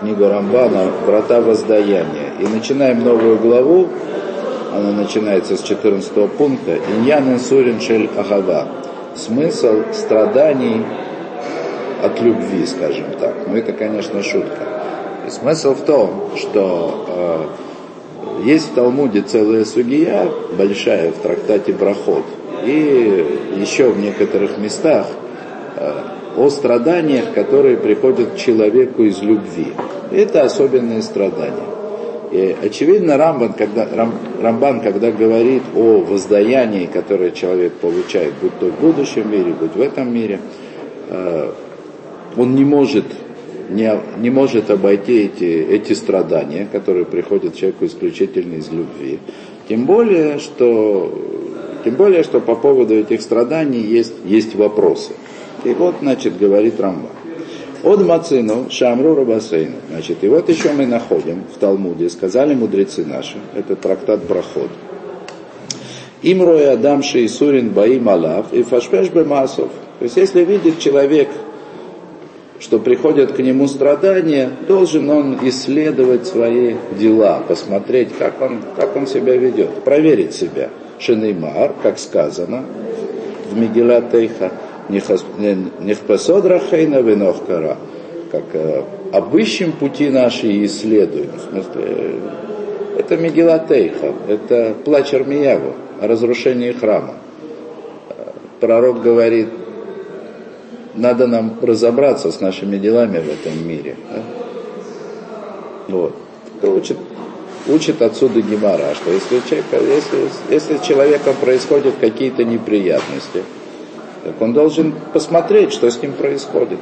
книгу Рамбана «Врата воздаяния». И начинаем новую главу, она начинается с 14 пункта, «Иньян Сурин Шель Агава». Смысл страданий от любви, скажем так. Но это, конечно, шутка. И смысл в том, что э, есть в Талмуде целая сугия, большая, в трактате Брахот, и еще в некоторых местах э, о страданиях, которые приходят человеку из любви. Это особенные страдания. И очевидно, Рамбан когда, Рам, Рамбан, когда говорит о воздаянии, которое человек получает, будь то в будущем мире, будь в этом мире, э, он не может, не, не может обойти эти, эти страдания, которые приходят человеку исключительно из любви. Тем более, что, тем более, что по поводу этих страданий есть, есть вопросы. И вот, значит, говорит Рамбан. От Мацину Шамру Рабасейну. Значит, и вот еще мы находим в Талмуде, сказали мудрецы наши, это трактат Брахот. Им роя Адам Шейсурин Баим Алав и Фашпеш Бемасов. То есть, если видит человек, что приходят к нему страдания, должен он исследовать свои дела, посмотреть, как он, как он себя ведет, проверить себя. Шенеймар, как сказано в Мегила Тейха, Нехпасод Рахейна Венохкара, как э, обыщем пути наши и исследуем. В смысле, это Мегилатейха, это плач Армияву о разрушении храма. Пророк говорит, надо нам разобраться с нашими делами в этом мире. Да? Вот. Учит, учит отсюда Гемора, что если, человек, если, если с человеком происходят какие-то неприятности, так он должен посмотреть, что с ним происходит.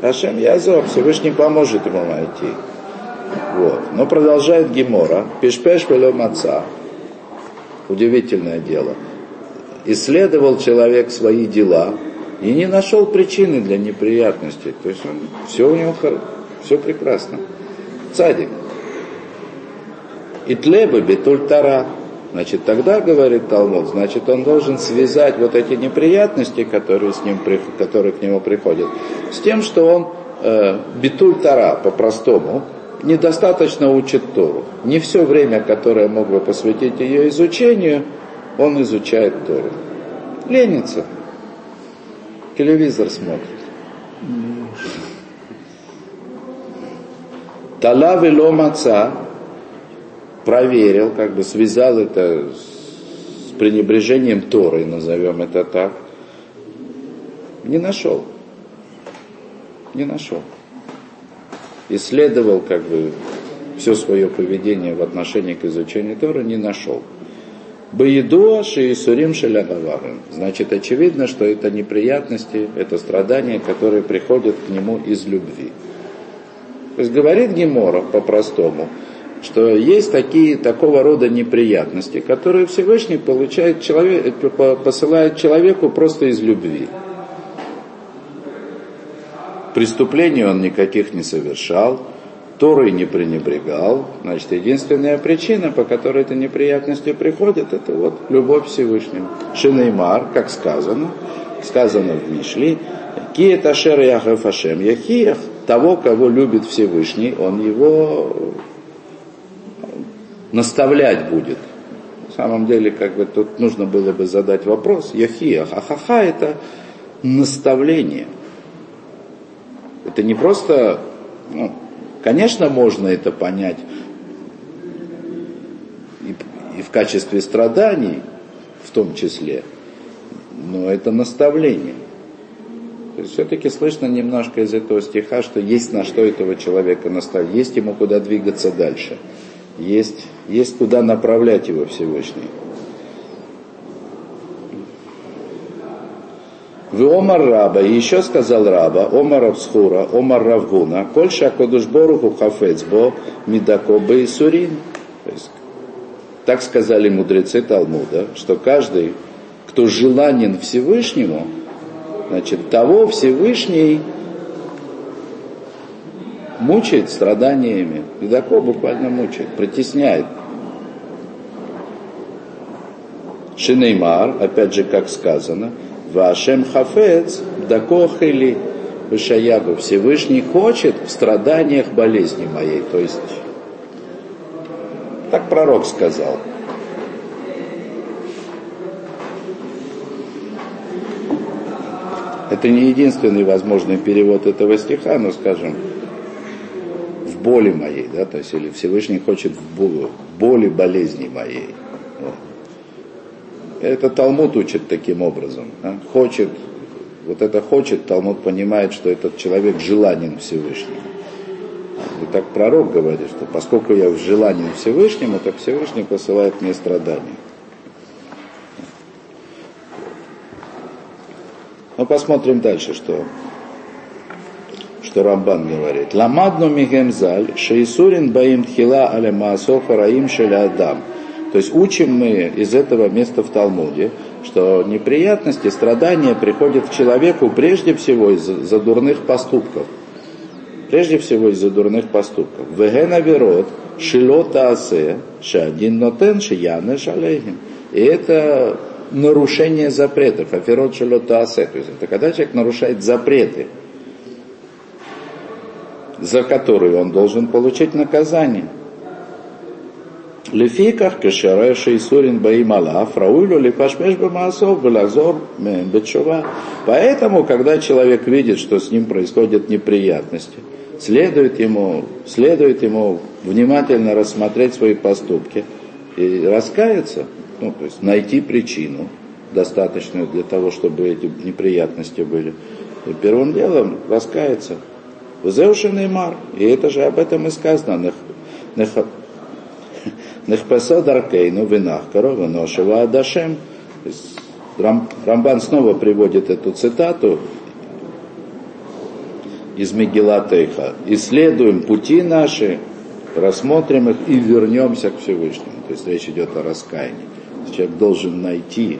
Ашем Язов, Всевышний поможет ему найти. Вот. Но продолжает Гемора. Пишпеш велем отца. Удивительное дело. Исследовал человек свои дела и не нашел причины для неприятностей. То есть он, все у него все прекрасно. Цадик. Итлеба бетуль тара. Значит, тогда, говорит Талмуд, значит, он должен связать вот эти неприятности, которые, с ним, которые к нему приходят, с тем, что он э, битуль тара по-простому, недостаточно учит Тору. Не все время, которое мог бы посвятить ее изучению, он изучает Тору. Ленится. Телевизор смотрит. Тала велом отца проверил, как бы связал это с пренебрежением Торы, назовем это так, не нашел. Не нашел. Исследовал как бы все свое поведение в отношении к изучению Торы, не нашел. Баидуа Шиисурим Шелягаварин. Значит, очевидно, что это неприятности, это страдания, которые приходят к нему из любви. То есть говорит Гемора по-простому – что есть такие, такого рода неприятности, которые Всевышний получает человек, посылает человеку просто из любви. Преступлений он никаких не совершал, Торой не пренебрегал. Значит, единственная причина, по которой эти неприятности приходят, это вот любовь Всевышнему. Шинеймар, как сказано, сказано в Мишли, Киет Ашер Яхав Ашем Яхиях, того, кого любит Всевышний, он его наставлять будет. На самом деле, как бы тут нужно было бы задать вопрос, Яхия, ахаха это наставление. Это не просто, ну, конечно, можно это понять и, и в качестве страданий, в том числе, но это наставление. То есть все-таки слышно немножко из этого стиха, что есть на что этого человека наставить, есть ему куда двигаться дальше есть, есть куда направлять его Всевышний. В Омар Раба, и еще сказал Раба, Омар Абсхура, Омар Равгуна, Кольша Кодушборуху Хафецбо, Мидакоба и Сурин. Так сказали мудрецы Талмуда, что каждый, кто желанен Всевышнему, значит, того Всевышний мучает страданиями. Ледокол буквально мучает, притесняет. Шинеймар, опять же, как сказано, Вашем хафец дакохели. Вышаягу, Всевышний хочет в страданиях болезни моей. То есть, так пророк сказал. Это не единственный возможный перевод этого стиха, но, скажем, боли моей, да, то есть, или Всевышний хочет в боли болезни моей. Вот. Это Талмуд учит таким образом. Да? Хочет, вот это хочет, Талмуд понимает, что этот человек желанен Всевышнему. И так пророк говорит, что поскольку я желанен Всевышнему, то Всевышний посылает мне страдания. Ну, посмотрим дальше, что, что Рамбан говорит. Ламадну мигемзаль, шейсурин баим тхила аля маасоф раим шеля адам. То есть учим мы из этого места в Талмуде, что неприятности, страдания приходят к человеку прежде всего из-за дурных поступков. Прежде всего из-за дурных поступков. Вегена верот, шилота асе, шадин нотен, шияне шалейхим. И это нарушение запретов, аферот шалота асе. То есть это когда человек нарушает запреты, за которые он должен получить наказание. Лефиках кешаре шейсурин баим алаф, раулю лифашмеш бамасов, балазор бетшува. Поэтому, когда человек видит, что с ним происходят неприятности, следует ему, следует ему внимательно рассмотреть свои поступки и раскаяться, ну, то есть найти причину, достаточную для того, чтобы эти неприятности были. И первым делом раскаяться. Зеушин и Мар. И это же об этом и сказано. Нехпеса даркейну винах корова ношева адашем. Рамбан снова приводит эту цитату из Мегилатейха. Исследуем пути наши, рассмотрим их и вернемся к Всевышнему. То есть речь идет о раскаянии. Человек должен найти,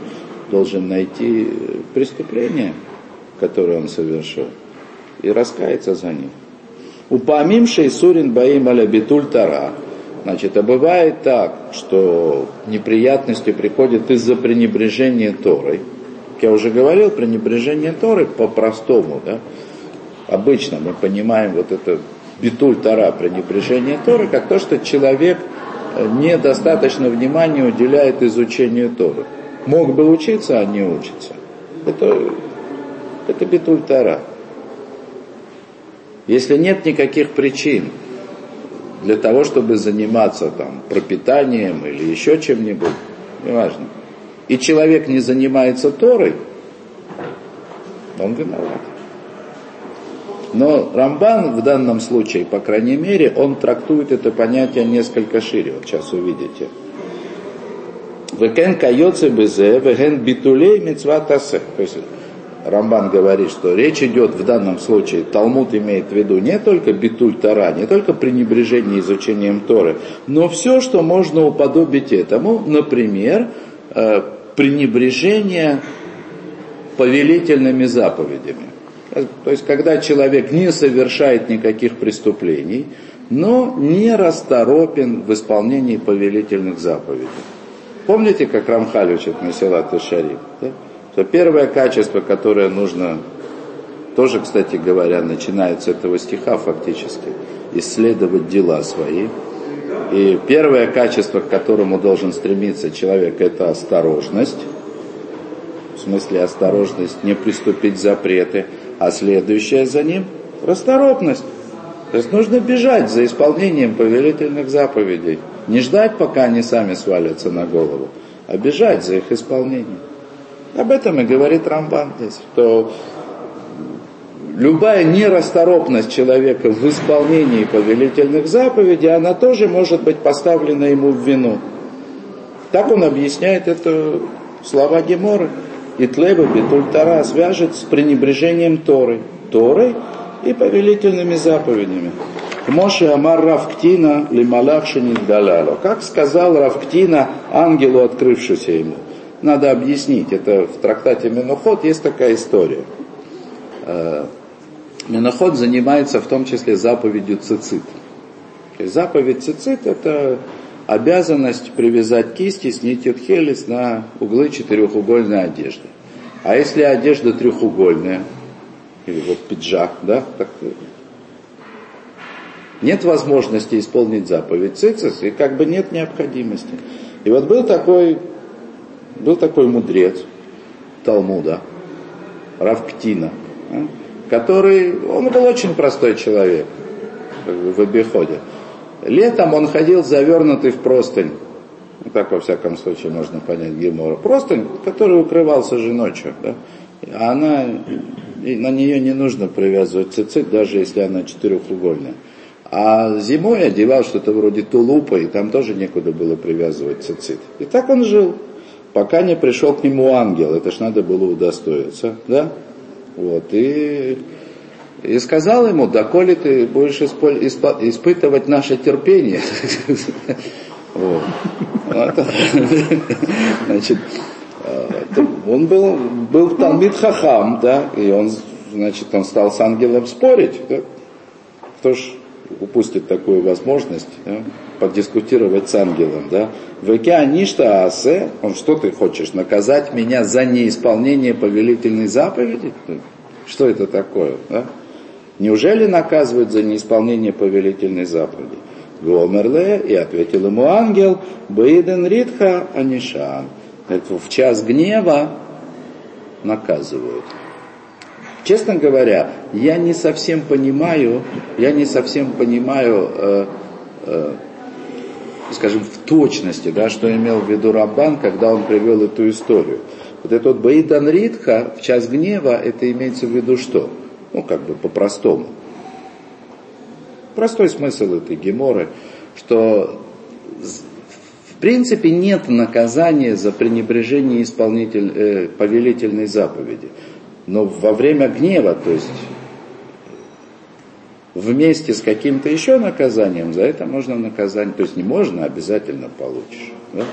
должен найти преступление, которое он совершил, и раскаяться за ним. Упомимший Сурин Баим аля Тара – Значит, а бывает так, что неприятности приходят из-за пренебрежения Торой. Как я уже говорил, пренебрежение Торы по-простому, да, обычно мы понимаем вот это битуль Тора, пренебрежение Торы, как то, что человек недостаточно внимания уделяет изучению Торы. Мог бы учиться, а не учится. Это, это битуль Тора. Если нет никаких причин для того, чтобы заниматься там пропитанием или еще чем-нибудь, неважно. И человек не занимается Торой, он виноват. Но Рамбан в данном случае, по крайней мере, он трактует это понятие несколько шире. Вот сейчас увидите. Векен кайоце безе, векен битулей мецватасе. То есть Рамбан говорит, что речь идет в данном случае, Талмуд имеет в виду не только битуль Тора, не только пренебрежение изучением Торы, но все, что можно уподобить этому, например, э, пренебрежение повелительными заповедями. То есть, когда человек не совершает никаких преступлений, но не расторопен в исполнении повелительных заповедей. Помните, как Рамхаль учит Масилат и Шариф? Да? То первое качество, которое нужно, тоже, кстати говоря, начинается с этого стиха фактически, исследовать дела свои. И первое качество, к которому должен стремиться человек, это осторожность. В смысле осторожность, не приступить запреты, а следующее за ним – расторопность. То есть нужно бежать за исполнением повелительных заповедей. Не ждать, пока они сами свалятся на голову, а бежать за их исполнением. Об этом и говорит Рамбан здесь, что любая нерасторопность человека в исполнении повелительных заповедей, она тоже может быть поставлена ему в вину. Так он объясняет это слова Геморы. Итлеба Бетультара свяжет с пренебрежением Торы. Торой и повелительными заповедями. Моше Амар Равктина Лималах Даляло. Как сказал Равктина ангелу, открывшемуся ему надо объяснить. Это в трактате Миноход есть такая история. Э, Миноход занимается в том числе заповедью цицит. Заповедь цицит – это обязанность привязать кисти с нитью на углы четырехугольной одежды. А если одежда трехугольная, или вот пиджак, да, так, нет возможности исполнить заповедь цицис, и как бы нет необходимости. И вот был такой, был такой мудрец Талмуда, Равктина, да, который, он был очень простой человек в обиходе. Летом он ходил завернутый в простынь, ну, так во всяком случае можно понять Гемора, простынь, который укрывался же ночью, да, а она, на нее не нужно привязывать цицит, даже если она четырехугольная. А зимой одевал что-то вроде тулупа, и там тоже некуда было привязывать цицит. И так он жил, пока не пришел к нему ангел. Это ж надо было удостоиться, да? Вот, и, и сказал ему, да коли ты будешь испытывать наше терпение. Значит, он был, был Талмит Хахам, да, и он, значит, он стал с ангелом спорить. Кто ж упустит такую возможность да, подискутировать с ангелом. Да? В Аништа Асе, он что ты хочешь, наказать меня за неисполнение повелительной заповеди? Что это такое? Да? Неужели наказывают за неисполнение повелительной заповеди? Гомерле, и ответил ему ангел, Бейден Ритха Анишан. Это в час гнева наказывают. Честно говоря, я не совсем понимаю, я не совсем понимаю, э, э, скажем, в точности, да, что имел в виду Раббан, когда он привел эту историю. Вот этот вот Баидан Ритха в час гнева, это имеется в виду что? Ну, как бы по-простому. Простой смысл этой геморы, что в принципе нет наказания за пренебрежение исполнитель, э, повелительной заповеди. Но во время гнева, то есть вместе с каким-то еще наказанием, за это можно наказание, то есть не можно, а обязательно получишь. Да?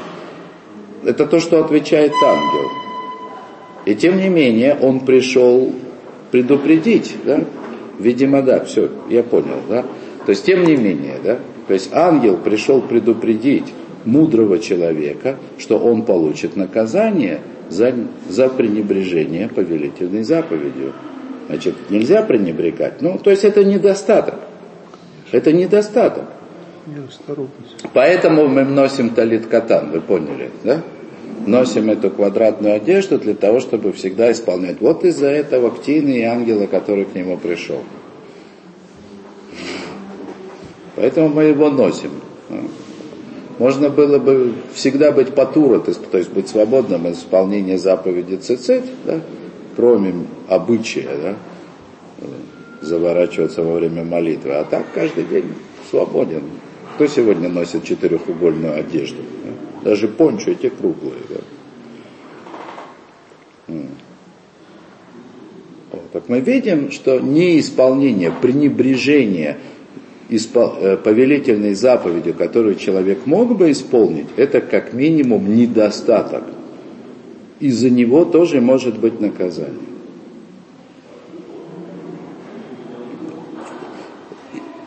Это то, что отвечает ангел. И тем не менее, он пришел предупредить, да? Видимо, да, все, я понял, да? То есть, тем не менее, да? То есть, ангел пришел предупредить мудрого человека, что он получит наказание – за, за пренебрежение повелительной заповедью. Значит, нельзя пренебрегать. Ну, то есть это недостаток. Это недостаток. Поэтому мы носим талит катан, вы поняли, да? Носим эту квадратную одежду для того, чтобы всегда исполнять. Вот из-за этого ктины и ангела, который к нему пришел. Поэтому мы его носим. Можно было бы всегда быть патура, то есть, то есть быть свободным из исполнения заповеди цицит, да, кроме обычая, да, заворачиваться во время молитвы. А так каждый день свободен. Кто сегодня носит четырехугольную одежду? Да? Даже пончо эти круглые. Да? Так мы видим, что неисполнение, пренебрежение повелительной заповедью, которую человек мог бы исполнить, это как минимум недостаток. И за него тоже может быть наказание.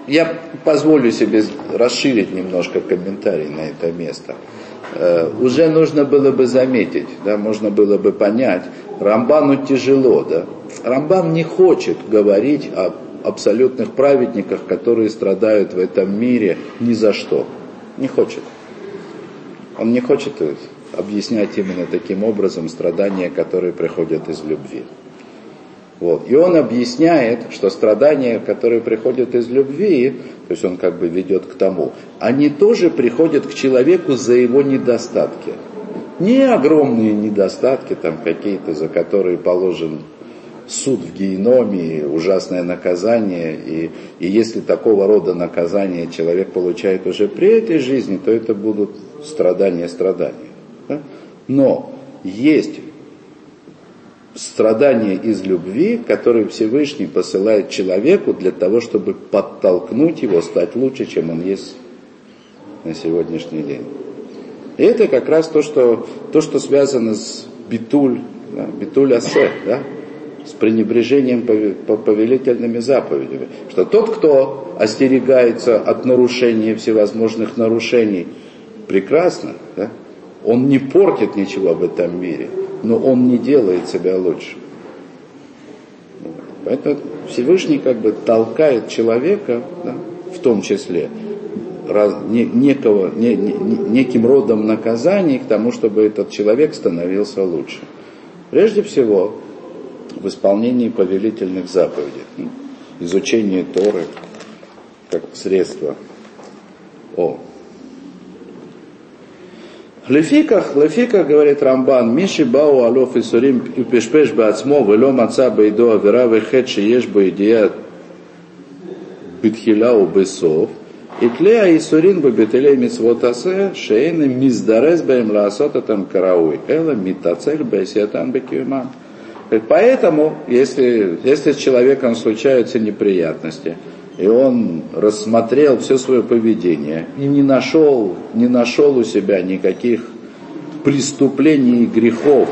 Я позволю себе расширить немножко комментарий на это место. Э, уже нужно было бы заметить, да, можно было бы понять, Рамбану тяжело, да. Рамбан не хочет говорить о абсолютных праведниках, которые страдают в этом мире ни за что. Не хочет. Он не хочет объяснять именно таким образом страдания, которые приходят из любви. Вот. И он объясняет, что страдания, которые приходят из любви, то есть он как бы ведет к тому, они тоже приходят к человеку за его недостатки. Не огромные недостатки там какие-то, за которые положен суд в геноме, ужасное наказание, и, и если такого рода наказание человек получает уже при этой жизни, то это будут страдания страдания. Да? Но есть страдания из любви, которые Всевышний посылает человеку для того, чтобы подтолкнуть его стать лучше, чем он есть на сегодняшний день. И это как раз то, что, то, что связано с битуль, да, битуль асе, да, с пренебрежением повелительными заповедями. Что тот, кто остерегается от нарушения всевозможных нарушений, прекрасно, да? он не портит ничего в этом мире, но он не делает себя лучше. Поэтому Всевышний как бы толкает человека, да, в том числе, раз, не, некого, не, не, неким родом наказаний к тому, чтобы этот человек становился лучше. Прежде всего, в исполнении повелительных заповедей, ну, изучение Торы как средство. О. Лефиках, лефиках, говорит Рамбан, Миши бау алоф и сурим и пешпеш бацмо, вело маца бейдо авера вехет шиеш боидия битхиляу бесов, и тлея и сурин бабителей мицвотасе, шейны миздарез бэм лаасота там карауи, эла митацель бэсиатан бекюман. Поэтому, если, если с человеком случаются неприятности, и он рассмотрел все свое поведение и не нашел, не нашел у себя никаких преступлений и грехов.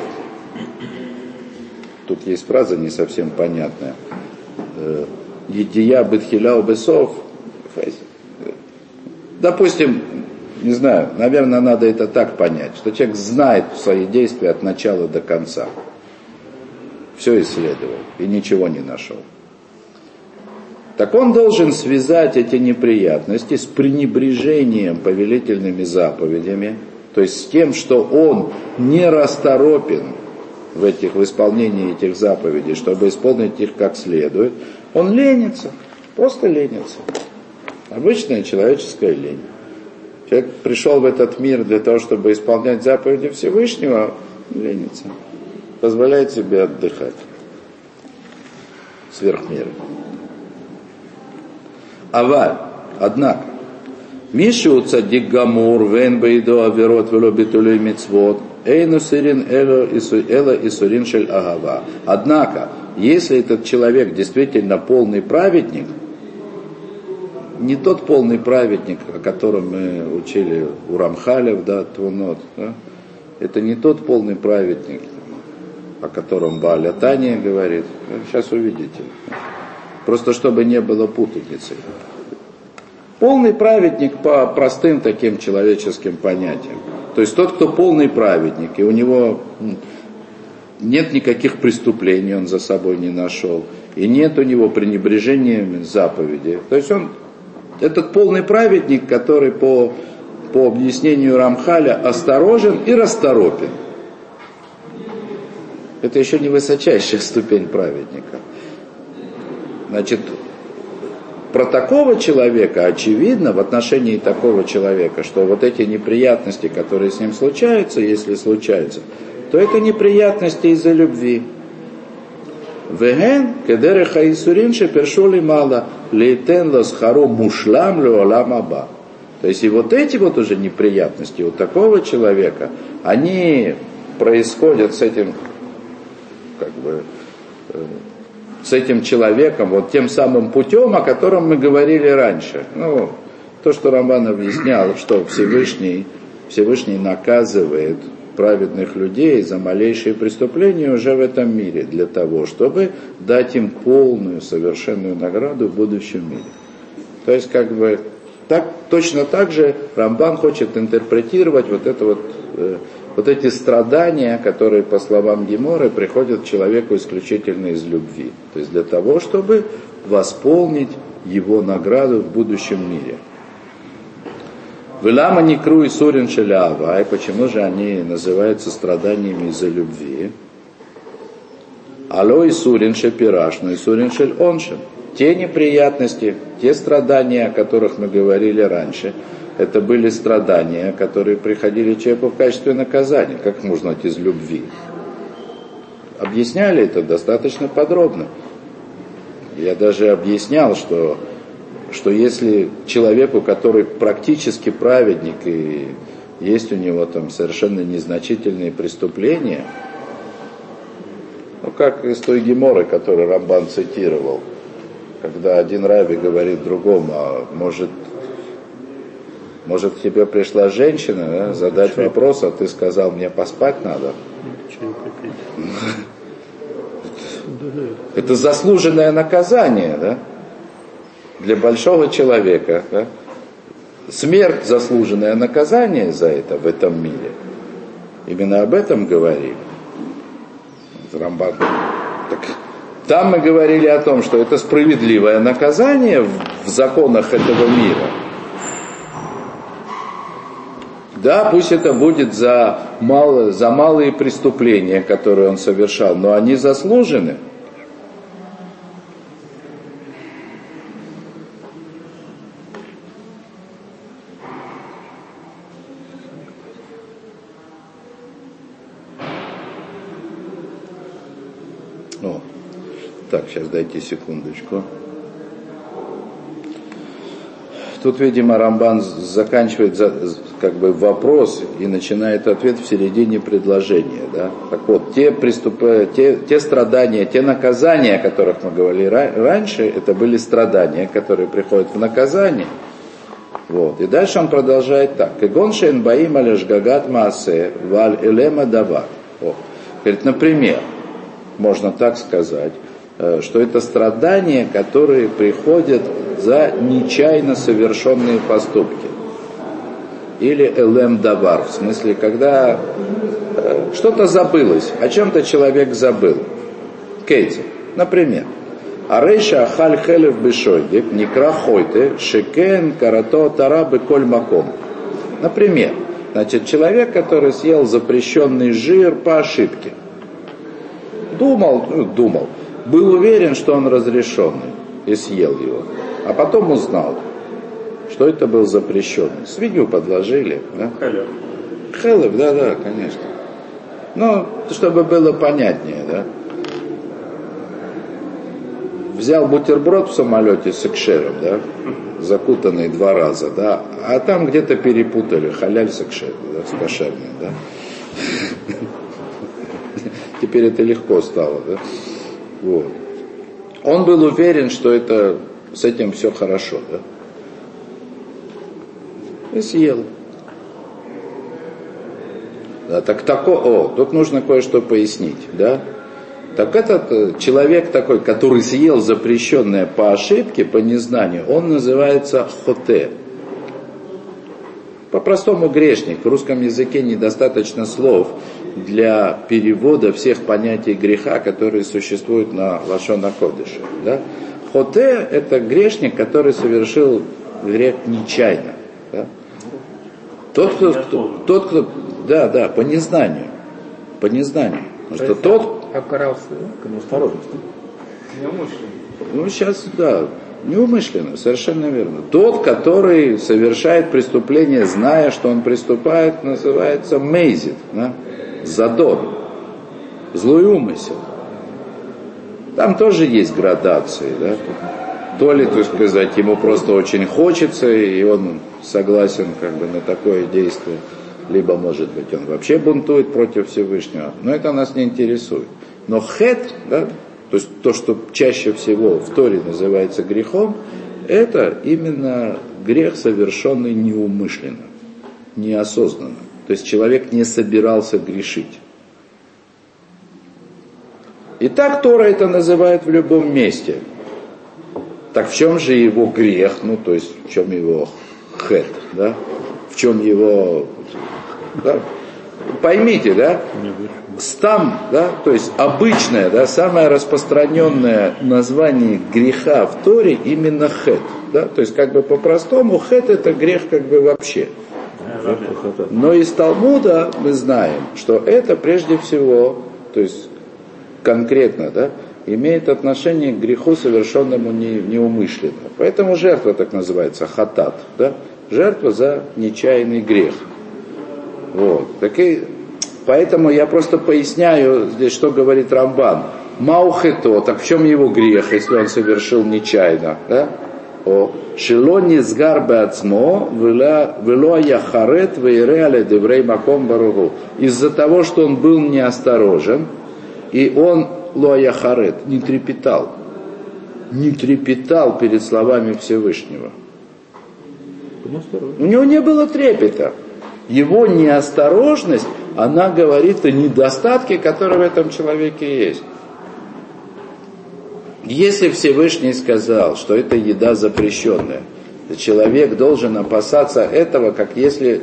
Тут есть фраза не совсем понятная. Э, Едия бетхиляу бесов. Допустим, не знаю, наверное, надо это так понять, что человек знает свои действия от начала до конца. Все исследовал и ничего не нашел так он должен связать эти неприятности с пренебрежением повелительными заповедями, то есть с тем, что он не расторопен в, этих, в исполнении этих заповедей, чтобы исполнить их как следует, он ленится, просто ленится. Обычная человеческая лень. Человек пришел в этот мир для того, чтобы исполнять заповеди Всевышнего, ленится. Позволяет себе отдыхать сверх меры. Аваль, однако, Мишу цадик гамур, вен бейдо аверот вело битулей мицвод, эйну сирин эло и сурин шель агава. Однако, если этот человек действительно полный праведник, не тот полный праведник, о котором мы учили у Рамхалев, да, Твунот, да, это не тот полный праведник, о котором Баля Таня говорит. Сейчас увидите. Просто чтобы не было путаницы. Полный праведник по простым таким человеческим понятиям. То есть тот, кто полный праведник, и у него нет никаких преступлений, он за собой не нашел, и нет у него пренебрежения заповеди. То есть он, этот полный праведник, который по, по объяснению Рамхаля осторожен и расторопен. Это еще не высочайшая ступень праведника. Значит, про такого человека очевидно в отношении такого человека, что вот эти неприятности, которые с ним случаются, если случаются, то это неприятности из-за любви. Веген кедере хаисурин шепершули мало лейтен ласхару мушлам леолам аба. То есть и вот эти вот уже неприятности у такого человека, они происходят с этим как бы э, с этим человеком, вот тем самым путем, о котором мы говорили раньше. Ну, то, что Роман объяснял, что Всевышний, Всевышний наказывает праведных людей за малейшие преступления уже в этом мире, для того, чтобы дать им полную, совершенную награду в будущем мире. То есть, как бы, так, точно так же Рамбан хочет интерпретировать вот это вот э, вот эти страдания, которые, по словам Геморы, приходят человеку исключительно из любви. То есть для того, чтобы восполнить его награду в будущем мире. Велама Никру и Сурин Шелява, и почему же они называются страданиями из-за любви? Алло и Сурин Шепираш, но и Сурин Шель Оншин. Те неприятности, те страдания, о которых мы говорили раньше – это были страдания, которые приходили человеку в качестве наказания. Как можно из любви? Объясняли это достаточно подробно. Я даже объяснял, что, что если человеку, который практически праведник и есть у него там совершенно незначительные преступления, ну как из той геморы, которую Рамбан цитировал, когда один раби говорит другому, а может может, к тебе пришла женщина да, задать Чай. вопрос, а ты сказал, мне поспать надо. Это заслуженное наказание, да? Для большого человека, да? Смерть заслуженное наказание за это в этом мире. Именно об этом говорим. Рамбан. Так Там мы говорили о том, что это справедливое наказание в законах этого мира. Да, пусть это будет за, мало, за малые преступления, которые он совершал, но они заслужены. О, так, сейчас дайте секундочку. Тут, видимо, Рамбан заканчивает как бы вопрос и начинает ответ в середине предложения. Да? Так вот, те, преступ... те, те страдания, те наказания, о которых мы говорили раньше, это были страдания, которые приходят в наказание. Вот. И дальше он продолжает так. Игоншен баим алеш гагат маасе валь элема давар. Говорит, например, можно так сказать, э, что это страдания, которые приходят за нечаянно совершенные поступки. Или элем давар, в смысле, когда э, что-то забылось, о чем-то человек забыл. Кейти, например, Арейша ахаль хелев бешойдик, никра хойте, шекен карато тарабы коль маком. Например, значит, человек, который съел запрещенный жир по ошибке. Думал, ну, думал, был уверен, что он разрешенный и съел его а потом узнал, что это был запрещенный. Свинью подложили. Да? Хелев. Хелев, да, да, конечно. Ну, чтобы было понятнее, да. Взял бутерброд в самолете с экшером, да, закутанный два раза, да, а там где-то перепутали халяль с экшером, да, с кошерным, да. Теперь это легко стало, да. Вот. Он был уверен, что это с этим все хорошо, да? И съел. Да, так тако, о, тут нужно кое-что пояснить, да? Так этот э, человек такой, который съел запрещенное по ошибке, по незнанию, он называется хоте. По-простому грешник. В русском языке недостаточно слов для перевода всех понятий греха, которые существуют на Лашона Кодыше. Да? Хоте – это грешник, который совершил грех нечаянно. Да? Тот, кто, кто, тот, кто, да, да, по незнанию, по незнанию. Потому что тот... Окарался по неосторожности. Неумышленно. Ну, сейчас, да, неумышленно, совершенно верно. Тот, который совершает преступление, зная, что он приступает, называется мейзит, да? задор, злой умысел. Там тоже есть градации, да? То ли, то сказать, ему просто очень хочется, и он согласен как бы на такое действие, либо, может быть, он вообще бунтует против Всевышнего, но это нас не интересует. Но хет, да, то есть то, что чаще всего в Торе называется грехом, это именно грех, совершенный неумышленно, неосознанно. То есть человек не собирался грешить. И так Тора это называет в любом месте. Так в чем же его грех, ну то есть в чем его хет, да? В чем его... Да? Поймите, да? Стам, да, то есть обычное, да, самое распространенное название греха в Торе именно хет, да, то есть как бы по-простому хет это грех как бы вообще. Но из Талмуда мы знаем, что это прежде всего, то есть конкретно, да, имеет отношение к греху, совершенному не, неумышленно. Поэтому жертва так называется, хатат, да, жертва за нечаянный грех. Вот. Так и, поэтому я просто поясняю здесь, что говорит Рамбан. Маухето, так в чем его грех, если он совершил нечаянно? Да? О, шилони сгарбе ацмо, вело яхарет вейреале деврей маком баругу. Из-за того, что он был неосторожен, и он, Луая Харет, не трепетал. Не трепетал перед словами Всевышнего. У него не было трепета. Его неосторожность, она говорит о недостатке, который в этом человеке есть. Если Всевышний сказал, что это еда запрещенная, то человек должен опасаться этого, как если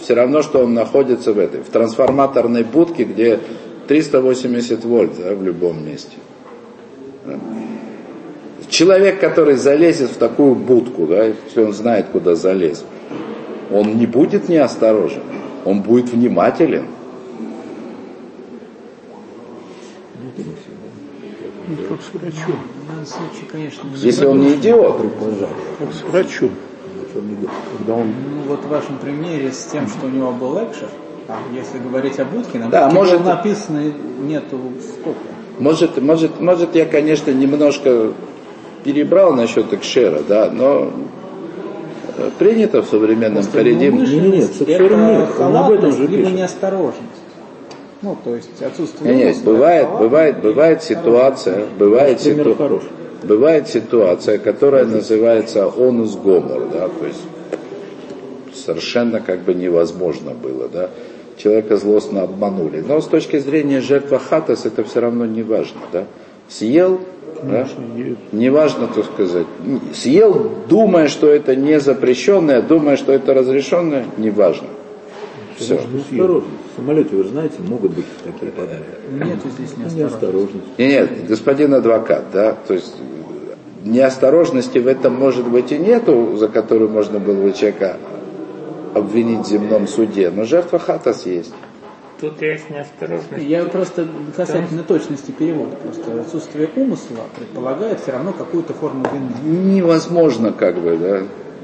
все равно, что он находится в этой, в трансформаторной будке, где 380 вольт да, в любом месте. Человек, который залезет в такую будку, да, если он знает, куда залез, он не будет неосторожен, он будет внимателен. Ну, как с врачом. Случае, конечно, Если он не идиот. Как с врачом. Когда он Ну вот в вашем примере с тем, что у него был экшер, если говорить о будке, на Да, будке может- написано нету сколько. Может, может, может, я, конечно, немножко перебрал насчет экшера, да, но э, принято в современном харидим. Нет, с экшером это нет, он об этом же либо пишет. неосторожность. Ну, то есть отсутствие Нет, нет, бывает, бывает, бывает ситуация, бывает, пример ситу- хороший. бывает ситуация, которая называется онус гомор, да, то есть совершенно как бы невозможно было, да. Человека злостно обманули. Но с точки зрения жертва хатас это все равно не важно, да. Съел, да, неважно, так сказать, съел, думая, что это не запрещенное, думая, что это разрешенное, неважно. Все. Осторожно. В самолете, вы же знаете, могут быть такие подарки. Нету здесь неосторожности. Неосторожность. Нет, нет, господин адвокат, да, то есть э, неосторожности в этом может быть и нету, за которую можно было бы человека обвинить в земном суде, но жертва хатас есть. Тут есть неосторожность. Я просто касательно точности перевода, просто отсутствие умысла предполагает все равно какую-то форму вины. Невозможно как бы, да,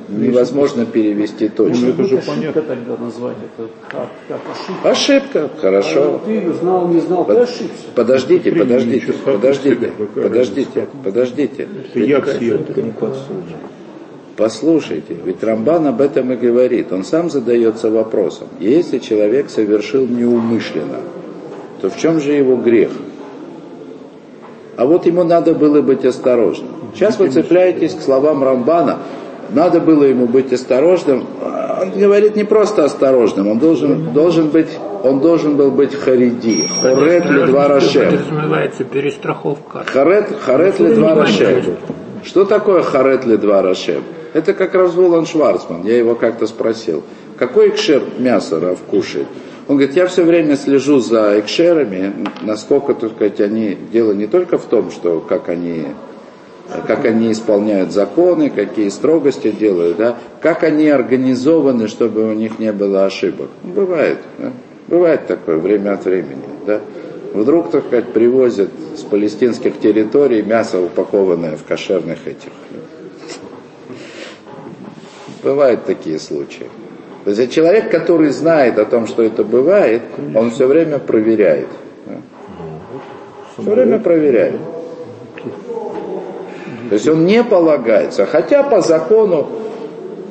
невозможно перевести Ну, точно. это же Ошибка понятно. тогда назвать это как, как ошибка. Ошибка, хорошо. Ты знал, не знал, ты Под- ошибся. Подождите, подождите, подождите, подождите, подождите. Это я съел. Послушайте, ведь Рамбан об этом и говорит. Он сам задается вопросом. Если человек совершил неумышленно, то в чем же его грех? А вот ему надо было быть осторожным. Сейчас вы цепляетесь к словам Рамбана. Надо было ему быть осторожным. Он говорит не просто осторожным, он должен, должен быть, он должен был быть хариди, хорет ледва рашем. Подразумевается перестраховка. Харет, харет ледва рашем. Что такое харет ледва рашем? Это как раз Волан Шварцман, я его как-то спросил, какой экшер мяса Рав кушает? Он говорит, я все время слежу за экшерами, насколько, так сказать, они, дело не только в том, что как они, как они исполняют законы, какие строгости делают, да, как они организованы, чтобы у них не было ошибок. Ну, Бывает, да? бывает такое время от времени, да. Вдруг, так сказать, привозят с палестинских территорий мясо, упакованное в кошерных этих. Бывают такие случаи. То есть человек, который знает о том, что это бывает, он все время проверяет. Все время проверяет. То есть он не полагается, хотя по закону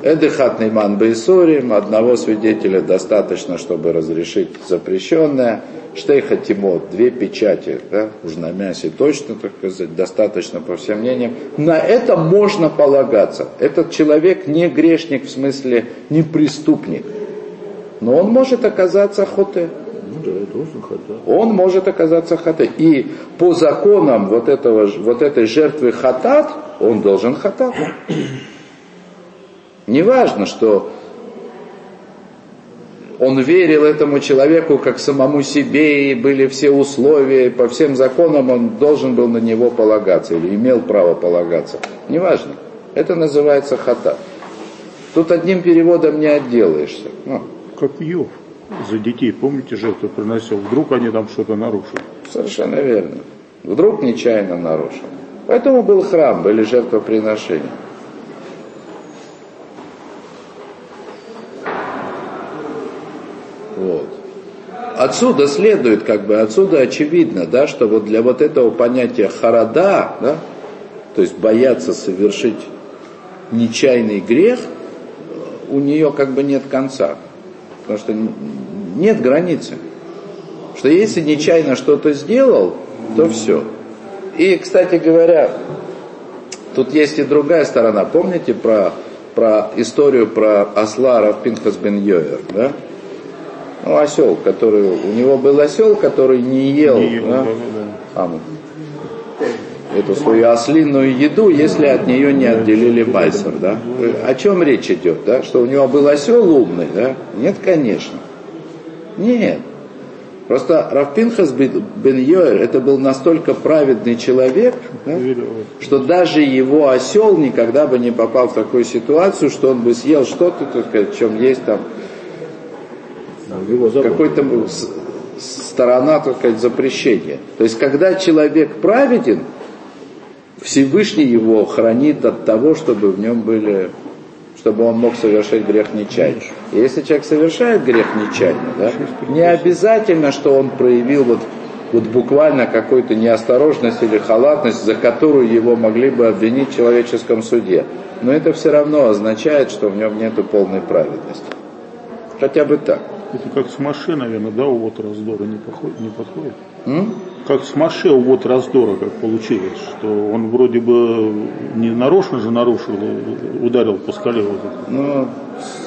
Эдыхатный ман бейсорим, одного свидетеля достаточно, чтобы разрешить запрещенное. Штейха Тимот, две печати, да, уж на мясе точно, так сказать, достаточно по всем мнениям. На это можно полагаться. Этот человек не грешник, в смысле не преступник. Но он может оказаться хоте. Ну да, должен хата. Он может оказаться хатат. И по законам вот, этого, вот этой жертвы хатат, он должен хатат. Неважно, что он верил этому человеку как самому себе, и были все условия, и по всем законам он должен был на него полагаться, или имел право полагаться. Неважно. Это называется хата. Тут одним переводом не отделаешься. Ну, Как Йов за детей, помните, жертву приносил. Вдруг они там что-то нарушили. совершенно верно. Вдруг нечаянно нарушил. Поэтому был храм, были жертвоприношения. Вот. Отсюда следует, как бы, отсюда очевидно, да, что вот для вот этого понятия харада, да, то есть бояться совершить нечаянный грех, у нее как бы нет конца. Потому что нет границы. Что если нечаянно что-то сделал, то все. И, кстати говоря, тут есть и другая сторона. Помните про, про историю про осла Равпинхас бен Йовер, да? Ну, осел, который... У него был осел, который не ел, Не ел, да? да, да, эту свою ослиную еду, если от нее не отделили байсер, да? О чем речь идет, да? Что у него был осел умный, да? Нет, конечно. Нет. Просто Равпинхас бен Йоэр это был настолько праведный человек, да, что даже его осел никогда бы не попал в такую ситуацию, что он бы съел что-то, так сказать, в чем есть там какой-то сторона, так сказать, запрещения. То есть, когда человек праведен, Всевышний его хранит от того, чтобы в нем были, чтобы он мог совершать грех нечаянно. И если человек совершает грех нечаянно, да, не обязательно, что он проявил вот, вот буквально какую-то неосторожность или халатность, за которую его могли бы обвинить в человеческом суде. Но это все равно означает, что в нем нет полной праведности. Хотя бы так. Это как с Маше, наверное, да, увод раздора не, походит, не подходит? М? Как с Маше увод раздора, как получилось, что он вроде бы не нарочно же нарушил, ударил по скале вот это. Ну,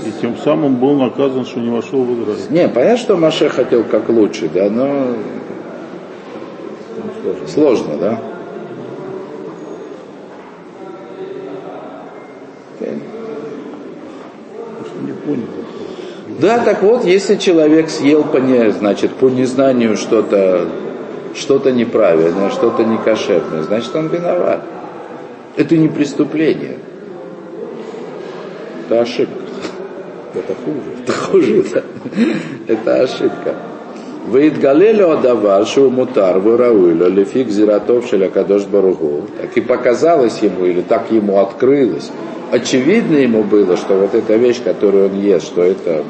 и тем самым был наказан, что не вошел в Израиль. Не, понятно, что Маше хотел как лучше, да, но сложно, сложно да. Не понял. Да, так вот, если человек съел по, не, значит, по незнанию что-то что-то неправильное, что-то некошерное, значит, он виноват. Это не преступление. Это ошибка. Это хуже. Это хуже, да. Это ошибка. Ваидгалелю адавар мутар вырауилю лефик зиратов шелякадош баругу. Так и показалось ему, или так ему открылось. Очевидно ему было, что вот эта вещь, которую он ест, что это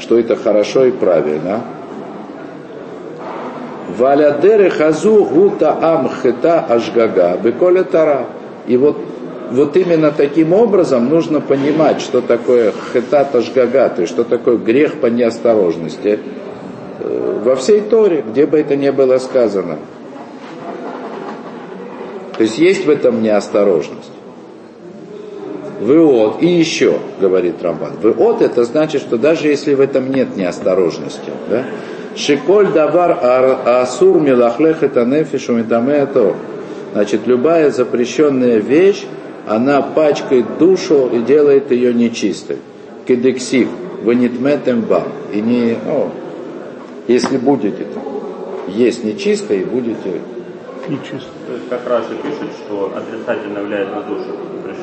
что это хорошо и правильно. Валядеры хазу гута ам хета ашгага беколя тара. И вот, вот именно таким образом нужно понимать, что такое хета ашгага, то есть что такое грех по неосторожности. Э, во всей Торе, где бы это ни было сказано. То есть есть в этом неосторожность. Выот. И еще, говорит Рамбан. Выот это значит, что даже если в этом нет неосторожности, да, Шиколь давар асур милахлех это нефишу это. Значит, любая запрещенная вещь, она пачкает душу и делает ее нечистой. Кедексив, ванитметем бам. И не, о, если будете есть нечисто и будете нечисто. То есть как раз и пишет, что отрицательно влияет на душу.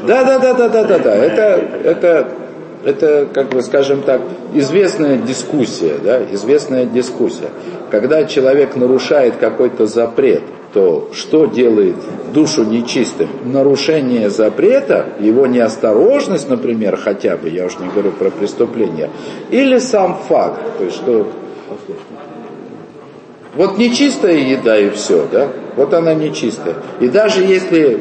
Да, да, да, да, да, да, да. Это, это, это, как бы, скажем так, известная дискуссия, да, известная дискуссия. Когда человек нарушает какой-то запрет, то что делает душу нечистым? Нарушение запрета, его неосторожность, например, хотя бы, я уж не говорю про преступление, или сам факт, то есть что вот нечистая еда и все, да? Вот она нечистая. И даже если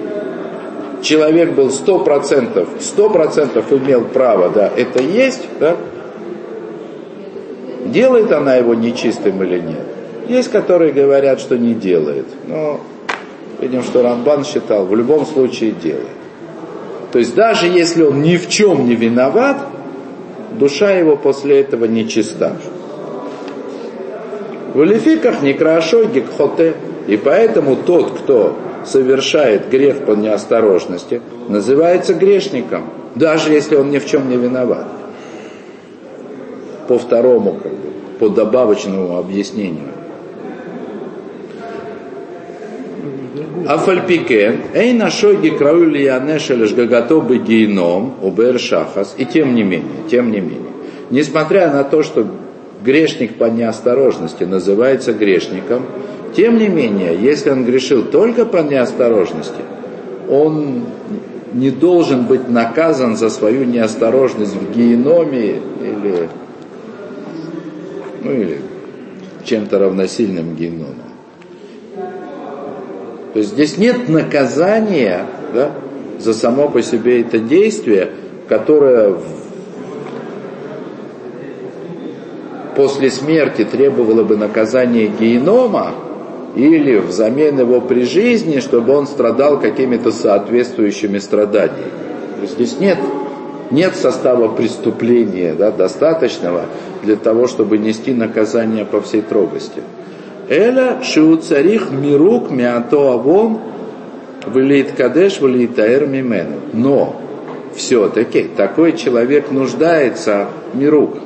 человек был сто процентов, сто процентов имел право, да, это есть, да, делает она его нечистым или нет. Есть, которые говорят, что не делает. Но видим, что Рамбан считал, в любом случае делает. То есть даже если он ни в чем не виноват, душа его после этого нечиста. В лификах некрашой гекхоте. И поэтому тот, кто совершает грех по неосторожности, называется грешником, даже если он ни в чем не виноват. По второму, как бы, по добавочному объяснению. Афальпике, эй нашой гекраю лиянешелеш гагато бы гейном, убер шахас, и тем не менее, тем не менее, несмотря на то, что грешник по неосторожности называется грешником, тем не менее, если он грешил только по неосторожности, он не должен быть наказан за свою неосторожность в геноме или, ну, или чем-то равносильным геномом. То есть здесь нет наказания да, за само по себе это действие, которое после смерти требовало бы наказания генома, или взамен его при жизни, чтобы он страдал какими-то соответствующими страданиями. Здесь нет, нет состава преступления да, достаточного для того, чтобы нести наказание по всей трогости. Эля шиуцарих мирук миато авон вылит кадеш вылит таэр мимену. Но все-таки такой человек нуждается мирук.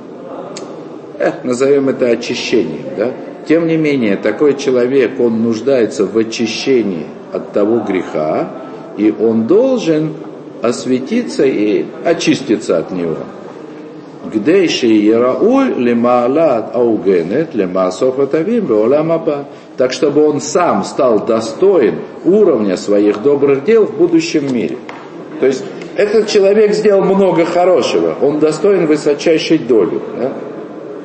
Э, назовем это очищением, да? Тем не менее, такой человек, он нуждается в очищении от того греха, и он должен осветиться и очиститься от него. Гдейши Ярауль лемаалат аугенет лемаасов атавим беоламаба. Так, чтобы он сам стал достоин уровня своих добрых дел в будущем мире. То есть, этот человек сделал много хорошего, он достоин высочайшей доли. Да?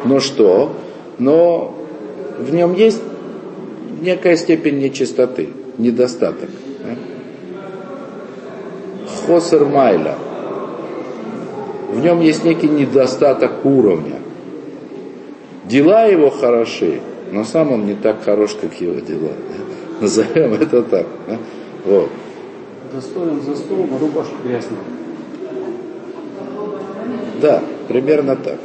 Но что? Но в нем есть некая степень нечистоты, недостаток. Хосер Майля. В нем есть некий недостаток уровня. Дела его хороши, но сам он не так хорош, как его дела. Назовем это так. Вот. Достоин за стол, а рубашка грязная. Да, примерно так.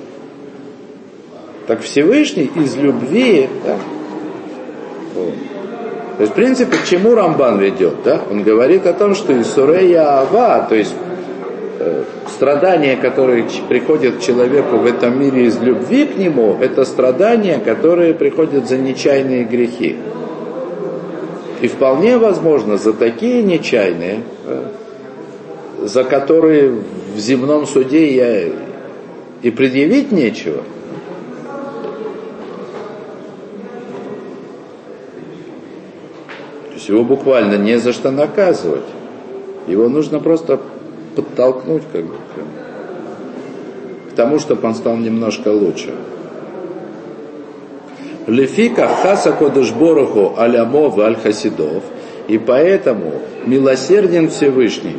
Так Всевышний из любви, да, вот. То есть, в принципе, к чему Рамбан ведет? Да? Он говорит о том, что Исурея Ава, то есть э, страдания, которые приходят человеку в этом мире из любви к нему, это страдания, которые приходят за нечаянные грехи. И вполне возможно, за такие нечаянные, за которые в земном суде я и предъявить нечего – его буквально не за что наказывать. Его нужно просто подтолкнуть как бы, к тому, чтобы он стал немножко лучше. Лефика хаса кодышбороху алямо аль хасидов. И поэтому милосерден Всевышний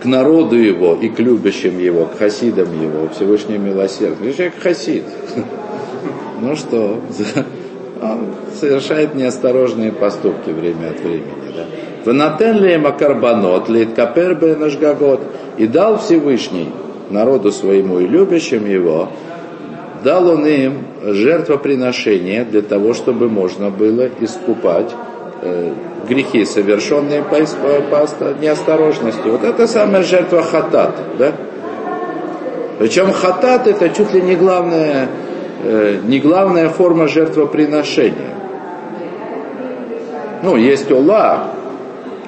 к народу его и к любящим его, к хасидам его, Всевышний милосердный. Человек хасид. Ну что, он совершает неосторожные поступки время от времени. Да. Ванатен ли макарбанот, литкапер бенашгагот, и дал Всевышний народу своему и любящим его, дал он им жертвоприношение для того, чтобы можно было искупать э, грехи, совершенные по, по, неосторожности. Вот это самая жертва хатат. Да? Причем хатат это чуть ли не главная Э, не главная форма жертвоприношения. Ну, есть Ола,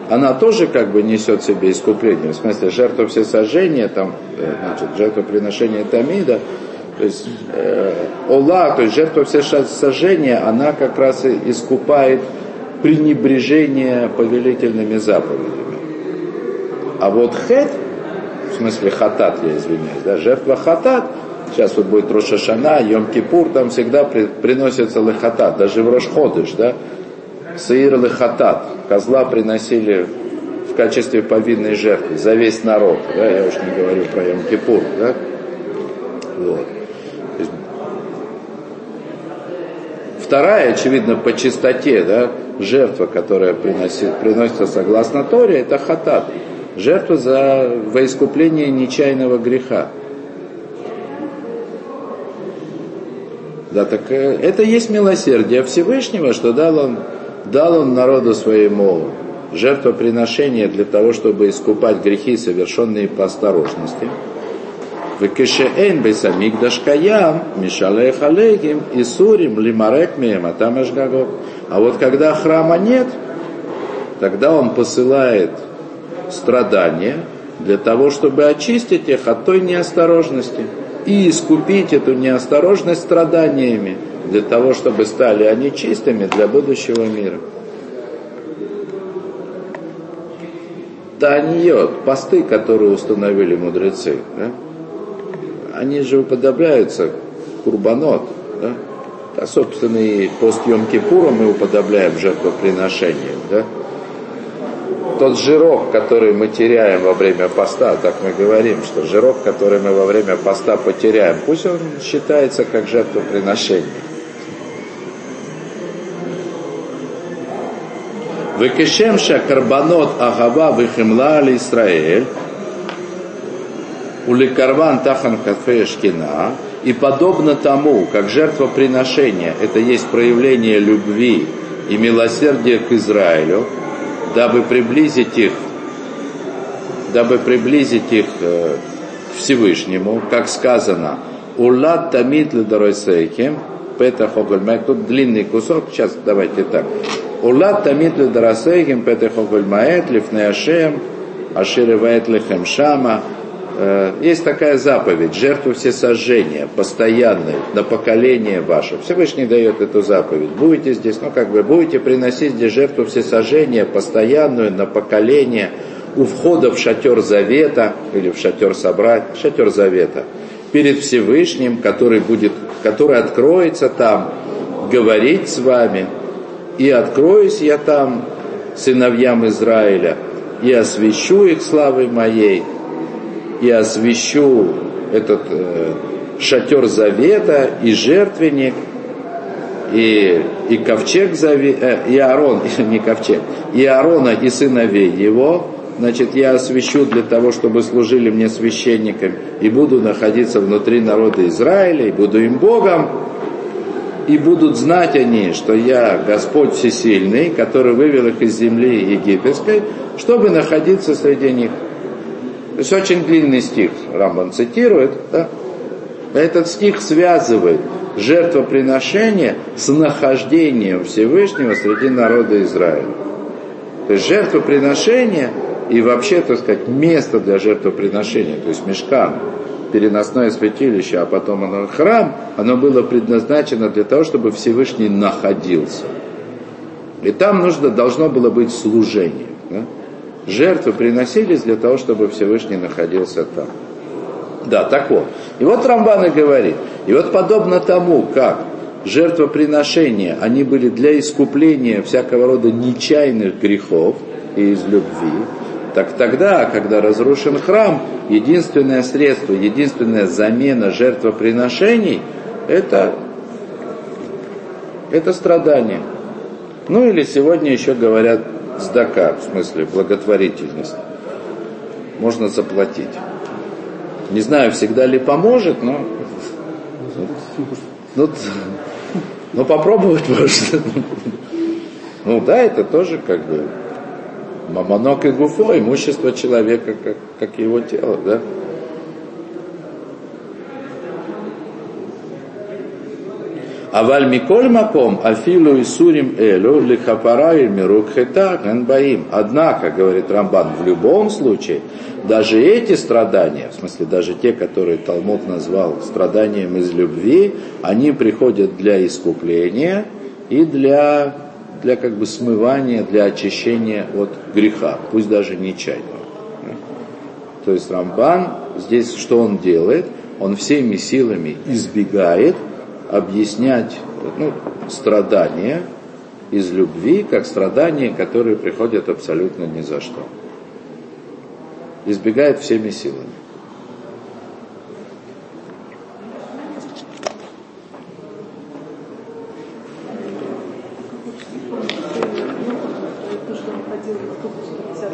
она тоже как бы несет в себе искупление, в смысле жертва всесожжения, там, э, значит, жертвоприношение Тамида, то есть э, Ола, то есть жертва всесожжения, она как раз и искупает пренебрежение повелительными заповедями. А вот хет, в смысле хатат, я извиняюсь, да, жертва хатат – Сейчас вот будет Рошашана, Йом-Кипур, там всегда при, приносится лехатат, даже в Рошходыш, да, Саир лехатат, козла приносили в качестве повинной жертвы за весь народ, да, я уж не говорю про Йом-Кипур, да, вот. Вторая, очевидно, по чистоте, да, жертва, которая приносит, приносится согласно Торе, это хатат. Жертва за, во искупление нечаянного греха. Да, так э, это есть милосердие Всевышнего, что дал он, дал он народу своему жертвоприношение для того, чтобы искупать грехи, совершенные по осторожности. Векешеэн бесамик дашкаям, мишалех алегим, исурим, лимарек мем, А вот когда храма нет, тогда он посылает страдания для того, чтобы очистить их от той неосторожности и искупить эту неосторожность страданиями, для того, чтобы стали они чистыми для будущего мира. Таньот, посты, которые установили мудрецы, да, они же уподобляются курбанот. Да? А, собственно, и пост Йом-Кипура мы уподобляем жертвоприношением. Да? тот жирок, который мы теряем во время поста, так мы говорим, что жирок, который мы во время поста потеряем, пусть он считается как жертвоприношение. Векешемша карбанот агава вихемла Израиль, уликарван тахан кафешкина, и подобно тому, как жертвоприношение, это есть проявление любви и милосердия к Израилю, дабы приблизить их, дабы приблизить их э, к Всевышнему, как сказано, Улад тамит ледаройсейхем, Петах Огольмаэт. Тут длинный кусок, сейчас давайте так. Улад тамит ледаройсейхем, Петах Огольмаэт, Лифнеашем, Аширеваэт Лехем Шама. Э, есть такая заповедь, жертву всесожжения, постоянной, на поколение ваше. Всевышний дает эту заповедь. Будете здесь, ну как бы, будете приносить здесь жертву всесожжения, постоянную, на поколение, у входа в шатер завета, или в шатер собрать, шатер завета, перед Всевышним, который, будет, который откроется там, говорить с вами, и откроюсь я там сыновьям Израиля, и освящу их славой моей, и освящу этот э, шатер завета и жертвенник, и, и ковчег завета, э, и Аарон, не ковчег, и Аарона и сыновей его, значит, я освящу для того, чтобы служили мне священниками, и буду находиться внутри народа Израиля, и буду им Богом, и будут знать они, что я Господь Всесильный, который вывел их из земли египетской, чтобы находиться среди них. То есть очень длинный стих Рамбан цитирует. Да? Этот стих связывает жертвоприношение с нахождением Всевышнего среди народа Израиля. То есть жертвоприношение и вообще, так сказать, место для жертвоприношения, то есть мешкан, переносное святилище, а потом оно храм, оно было предназначено для того, чтобы Всевышний находился. И там нужно, должно было быть служение. Да? Жертвы приносились для того, чтобы Всевышний находился там. Да, так вот. И вот Рамбан и говорит, и вот подобно тому, как жертвоприношения, они были для искупления всякого рода нечаянных грехов и из любви, так тогда, когда разрушен храм, единственное средство, единственная замена жертвоприношений – это, это страдание. Ну или сегодня еще говорят сдака, в смысле благотворительность. Можно заплатить. Не знаю, всегда ли поможет, но... Ну, ну попробовать можно. Ну да, это тоже как бы мамонок и гуфо, имущество человека, как, как его тело, да? Аваль миколь маком афилу и сурим элю лихапара и мирук хета ганбаим. Однако, говорит Рамбан, в любом случае, даже эти страдания, в смысле даже те, которые Талмуд назвал страданием из любви, они приходят для искупления и для, для как бы смывания, для очищения от греха, пусть даже нечаянного. То есть Рамбан здесь что он делает? Он всеми силами избегает объяснять ну, страдания из любви, как страдания, которые приходят абсолютно ни за что. Избегает всеми силами.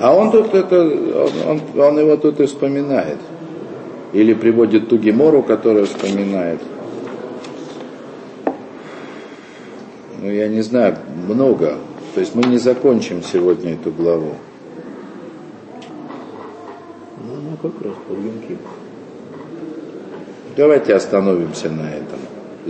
А он тут это, он, он его тут и вспоминает. Или приводит ту гемору, которую вспоминает. ну я не знаю, много. То есть мы не закончим сегодня эту главу. Ну, ну как раз подъемки. Давайте остановимся на этом.